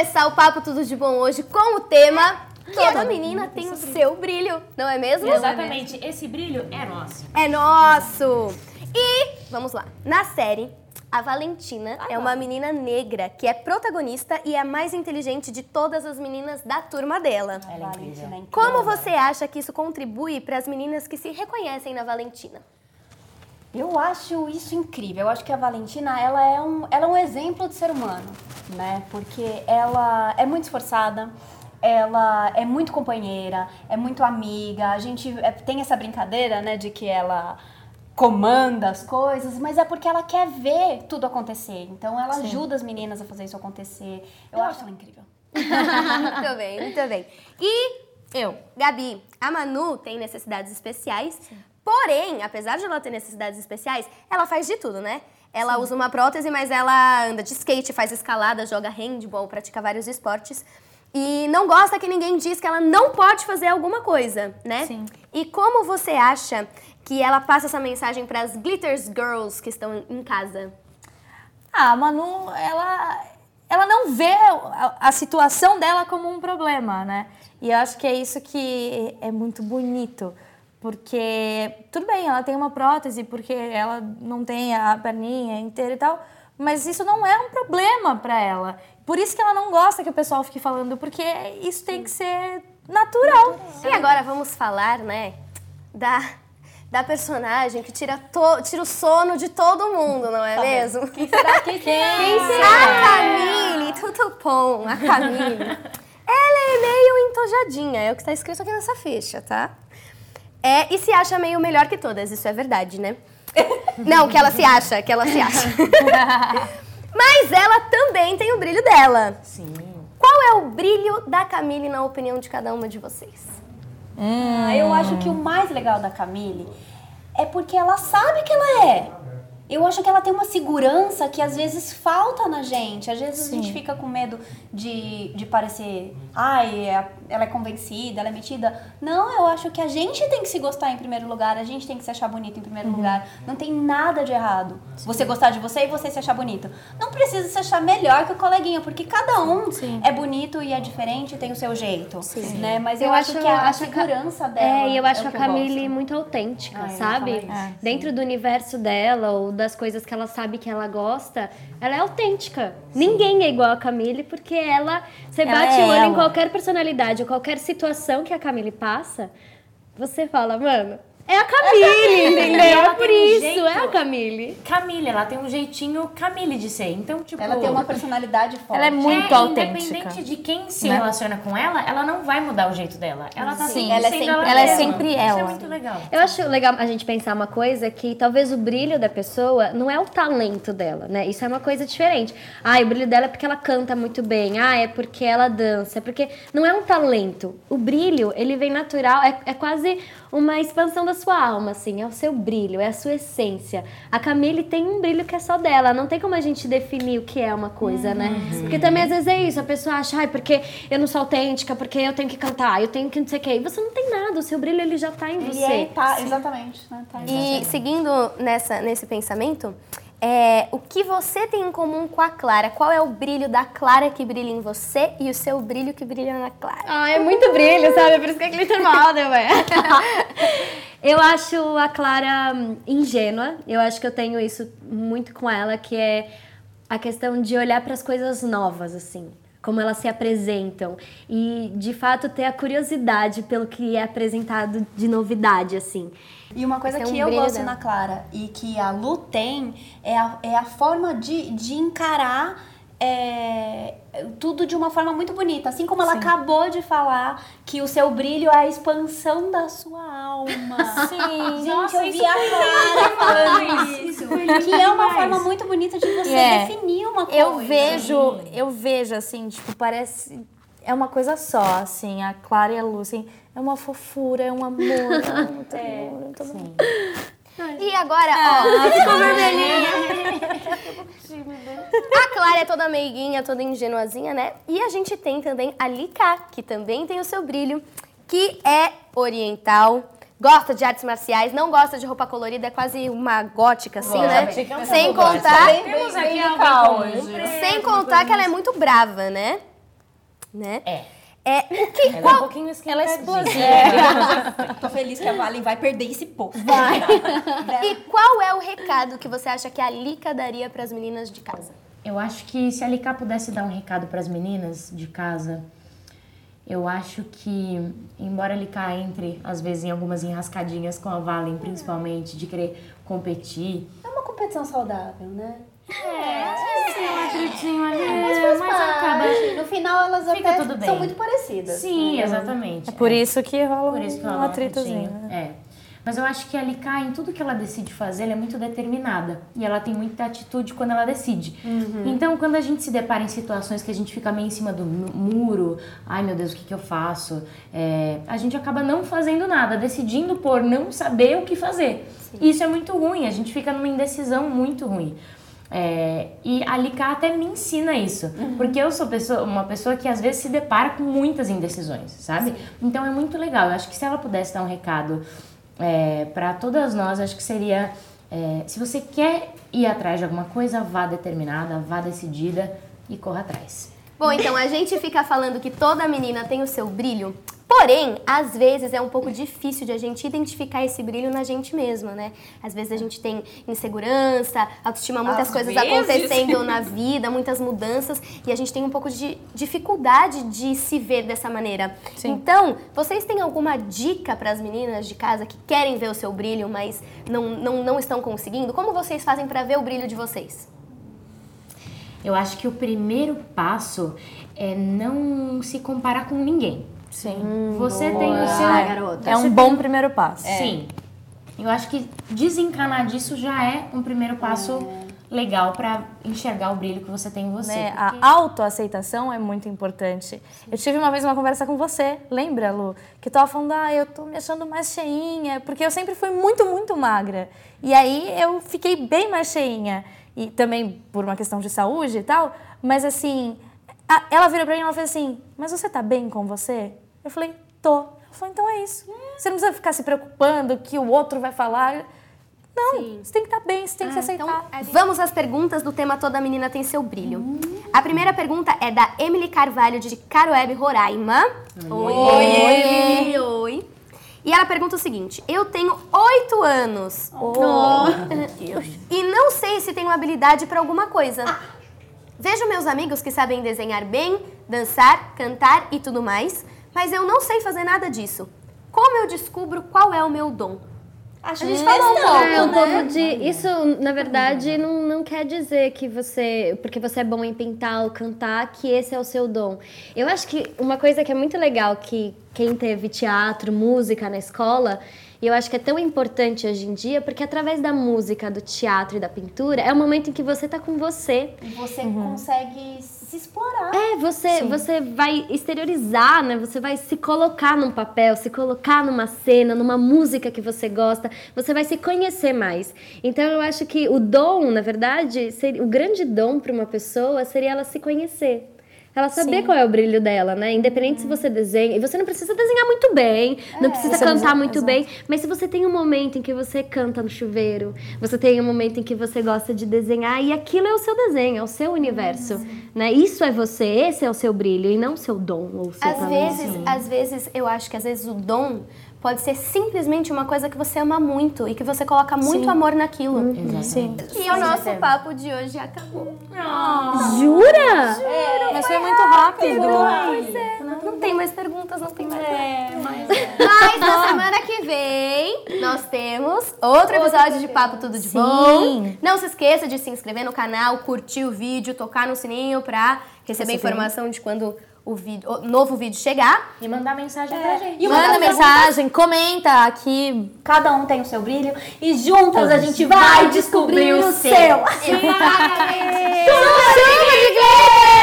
começar o Papo Tudo de Bom hoje com o tema Toda menina tem o seu brilho, não é mesmo? Exatamente, esse brilho é nosso. É nosso! E, vamos lá, na série, a Valentina é uma menina negra que é protagonista e é a mais inteligente de todas as meninas da turma dela. Ela é incrível. Valentina é incrível. Como você acha que isso contribui para as meninas que se reconhecem na Valentina? Eu acho isso incrível. Eu acho que a Valentina, ela é um, ela é um exemplo de ser humano, né? Porque ela é muito esforçada, ela é muito companheira, é muito amiga. A gente é, tem essa brincadeira, né, de que ela comanda as coisas, mas é porque ela quer ver tudo acontecer. Então ela ajuda as meninas a fazer isso acontecer. Eu, acho ela incrível. muito bem, muito bem. E eu, Gabi, a Manu tem necessidades especiais, porém, apesar de ela ter necessidades especiais, ela faz de tudo, né? Ela usa uma prótese, mas ela anda de skate, faz escalada, joga handball, pratica vários esportes. E não gosta que ninguém diz que ela não pode fazer alguma coisa, né? Sim. E como você acha que ela passa essa mensagem para as Glitters Girls que estão em casa? Ah, a Manu, ela, ela não vê a, a situação dela como um problema, né? E eu acho que é isso que é muito bonito. Porque, tudo bem, ela tem uma prótese porque ela não tem a perninha inteira e tal, mas isso não é um problema para ela. Por isso que ela não gosta que o pessoal fique falando, porque isso tem que ser natural. E agora vamos falar, né, da, da personagem que tira, to, tira o sono de todo mundo, não é mesmo? Quem será que quem? A Camille, tudo bom, a Camille. Ela é meio entojadinha, é o que está escrito aqui nessa ficha, tá? É, e se acha meio melhor que todas, isso é verdade, né? Não, que ela se acha, que ela se acha. Mas ela também tem o brilho dela. Sim. Qual é o brilho da Camille na opinião de cada uma de vocês? Ah, eu acho que o mais legal da Camille é porque ela sabe que ela é. Eu acho que ela tem uma segurança que às vezes falta na gente. Às vezes a gente fica com medo de, de parecer, ai, é- ela é convencida, ela é metida. Não, eu acho que a gente tem que se gostar em primeiro lugar, a gente tem que se achar bonito em primeiro lugar. Não tem nada de errado. Você gostar de você e você se achar bonito. Não precisa se achar melhor que o coleguinha, porque cada um é bonito e é diferente e tem o seu jeito. Né? Mas eu, acho, que a acho que- segurança dela. É, e eu acho é o a que eu Camille muito autêntica, Ah, eu sabe? Dentro do universo dela ou das coisas que ela sabe que ela gosta, ela é autêntica. Ninguém é igual a Camille porque ela, você Ela bate é o olho em ela. qualquer personalidade ou qualquer situação que a Camille passa, você fala, mano, é a Camille, entendeu? Ela É por tem um isso, jeito- é a Camille. Camille, ela tem um jeitinho Camille de ser. Então, tipo. Ela tem uma personalidade forte. Ela é muito é, autêntica. Independente de quem se Né? relaciona com ela, ela não vai mudar o jeito dela. Ela tá Sim, ela é sempre- ela, ela é sempre Isso ela. é muito legal. Eu acho legal a gente pensar uma coisa que talvez o brilho da pessoa não é o talento dela, né? Isso é uma coisa diferente. Ah, o brilho dela é porque ela canta muito bem. Ah, é porque ela dança. É porque não é um talento. O brilho, ele vem natural. É, é quase uma expansão da sua alma, assim. É o seu brilho, é a sua essência. A Camille tem um brilho que é só dela. Não tem como a gente definir o que é uma coisa, né? Porque também às vezes é isso. A pessoa acha, ai, porque eu não sou autêntica, porque eu tenho que cantar, eu tenho que não sei o quê. E você não tem nada. O seu brilho, ele já tá em você. é, tá, exatamente. Né? Tá E seguindo nessa, nesse pensamento, é, o que você tem em comum com a Clara? Qual é o brilho da Clara que brilha em você e o seu brilho que brilha na Clara? Ah, é muito brilho, sabe? Por isso que é glitter model, ué. Eu acho a Clara hum, ingênua. Eu acho que eu tenho isso muito com ela, que é a questão de olhar para as coisas novas, assim. Como elas se apresentam. E, de fato, ter a curiosidade pelo que é apresentado de novidade, assim. E uma coisa é um que eu brilho gosto dela. na Clara e que a Lu tem é a, é a forma de, de encarar é, tudo de uma forma muito bonita. Assim como ela acabou de falar que o seu brilho é a expansão da sua alma. Sim. Gente, Nossa, eu isso vi a Clara falando isso. Que é uma forma muito bonita de você É. definir uma coisa. Eu vejo, eu vejo assim, tipo, parece. É uma coisa só, assim, a Clara e a Lu, assim, é uma fofura, é um amor, é muito amor, muito amor. E agora, ó, ficou vermelhinha. A Clara é toda meiguinha, toda ingenuazinha, né? E a gente tem também a Lika, que também tem o seu brilho, que é oriental. Gosta de artes marciais, não gosta de roupa colorida, é quase uma gótica, assim, né? Gótica, é Sem pouco contar, comum. sem contar que ela é muito brava, né? né? É. É, o que, Ela é um pouquinho Ela é explosiva. Tô feliz que a Valen vai perder esse posto. e qual é o recado que você acha que a Lica daria para as meninas de casa? Eu acho que se a Liká pudesse dar um recado para as meninas de casa, eu acho que, embora a Liká entre, às vezes, em algumas enrascadinhas com a Valen, principalmente, de querer competir. É uma competição saudável, né? Sim, um atritinho ali, Faz mas parte. acaba. No final elas Fica até tudo bem. são muito parecidas. Sim, né? exatamente. É por isso que rola Por isso que um rola um atritozinho. atritinho. né? É. Mas eu acho que a Liká, em tudo que ela decide fazer, ela é muito determinada. E ela tem muita atitude quando ela decide. Então, quando a gente se depara em situações que a gente fica meio em cima do mu- muro, ai meu Deus, o que, que eu faço? É, a gente acaba não fazendo nada, decidindo por não saber o que fazer. E isso é muito ruim, a gente fica numa indecisão muito ruim. É, e a Liká até me ensina isso, porque eu sou pessoa- uma pessoa que às vezes se depara com muitas indecisões, sabe? Então é muito legal. Eu acho que se ela pudesse dar um recado é, para todas nós, acho que seria: é, se você quer ir atrás de alguma coisa, vá determinada, vá decidida e corra atrás. Bom, então a gente fica falando que toda menina tem o seu brilho, porém, às vezes é um pouco difícil de a gente identificar esse brilho na gente mesma, né? Às vezes a gente tem insegurança, autoestima, muitas Às coisas vezes. acontecendo na vida, muitas mudanças, e a gente tem um pouco de dificuldade de se ver dessa maneira. Então, vocês têm alguma dica para as meninas de casa que querem ver o seu brilho, mas não, não, não estão conseguindo? Como vocês fazem para ver o brilho de vocês? Eu acho que o primeiro passo é não se comparar com ninguém. Sim. Você tem o seu. Ah, garota. É um bom primeiro passo. Sim. Eu acho que desencanar disso já é um primeiro passo legal pra enxergar o brilho que você tem em você. né? porque- A autoaceitação é muito importante. Eu tive uma vez uma conversa com você, lembra, Lu? Que tava falando, ah, eu tô me achando mais cheinha, porque eu sempre fui muito, muito magra. E aí eu fiquei bem mais cheinha. E também por uma questão de saúde e tal. Mas assim, ela virou pra mim e ela fez assim, mas você tá bem com você? Eu falei, tô. Ela falou, então é isso. Você não precisa ficar se preocupando que o outro vai falar. Não, você tem que estar bem, você tem que se aceitar. Então, vamos às perguntas do tema Toda Menina Tem Seu Brilho. A primeira pergunta é da Emily Carvalho, de Caroebe, Roraima. Oi. Oi. Oi. E ela pergunta o seguinte: Eu tenho oito anos. E não sei se tenho habilidade para alguma coisa. Vejo meus amigos que sabem desenhar bem, dançar, cantar e tudo mais, mas eu não sei fazer nada disso. Como eu descubro qual é o meu dom? A A gente falou um pouco, É um né? pouco de. Isso, na verdade, não, não quer dizer que você. Porque você é bom em pintar ou cantar, que esse é o seu dom. Eu acho que uma coisa que é muito legal que quem teve teatro, música na escola. E eu acho que é tão importante hoje em dia, porque através da música, do teatro e da pintura, é o momento em que você tá com você. E você consegue se explorar. É, você, você vai exteriorizar, né? Você vai se colocar num papel, se colocar numa cena, numa música que você gosta. Você vai se conhecer mais. Então eu acho que o dom, na verdade, seria, o grande dom para uma pessoa seria ela se conhecer. Ela saber qual é o brilho dela, né? Independente se você desenha. E você não precisa desenhar muito bem, não precisa cantar muito exato. bem. Mas se você tem um momento em que você canta no chuveiro, você tem um momento em que você gosta de desenhar, e aquilo é o seu desenho, é o seu universo. Né? Isso é você, esse é o seu brilho, e não o seu dom ou o seu Às talento. vezes, às vezes, eu acho que às vezes o dom pode ser simplesmente uma coisa que você ama muito e que você coloca muito amor naquilo. Sim. E o nosso papo de hoje acabou. Jura? Mas foi muito rápido. É, não tem mais perguntas, não tem mais. Mas na semana que vem nós temos outro episódio de Papo Tudo de Bom. Não se esqueça de se inscrever no canal, curtir o vídeo, tocar no sininho pra receber informação de quando o, vídeo, o novo vídeo chegar. E mandar mensagem é. pra gente. E Manda mensagem, pergunta. comenta aqui. Cada um tem o seu brilho. E juntas a gente vai, descobrir, descobrir o seu. seu. Exatamente. Chama de glitter!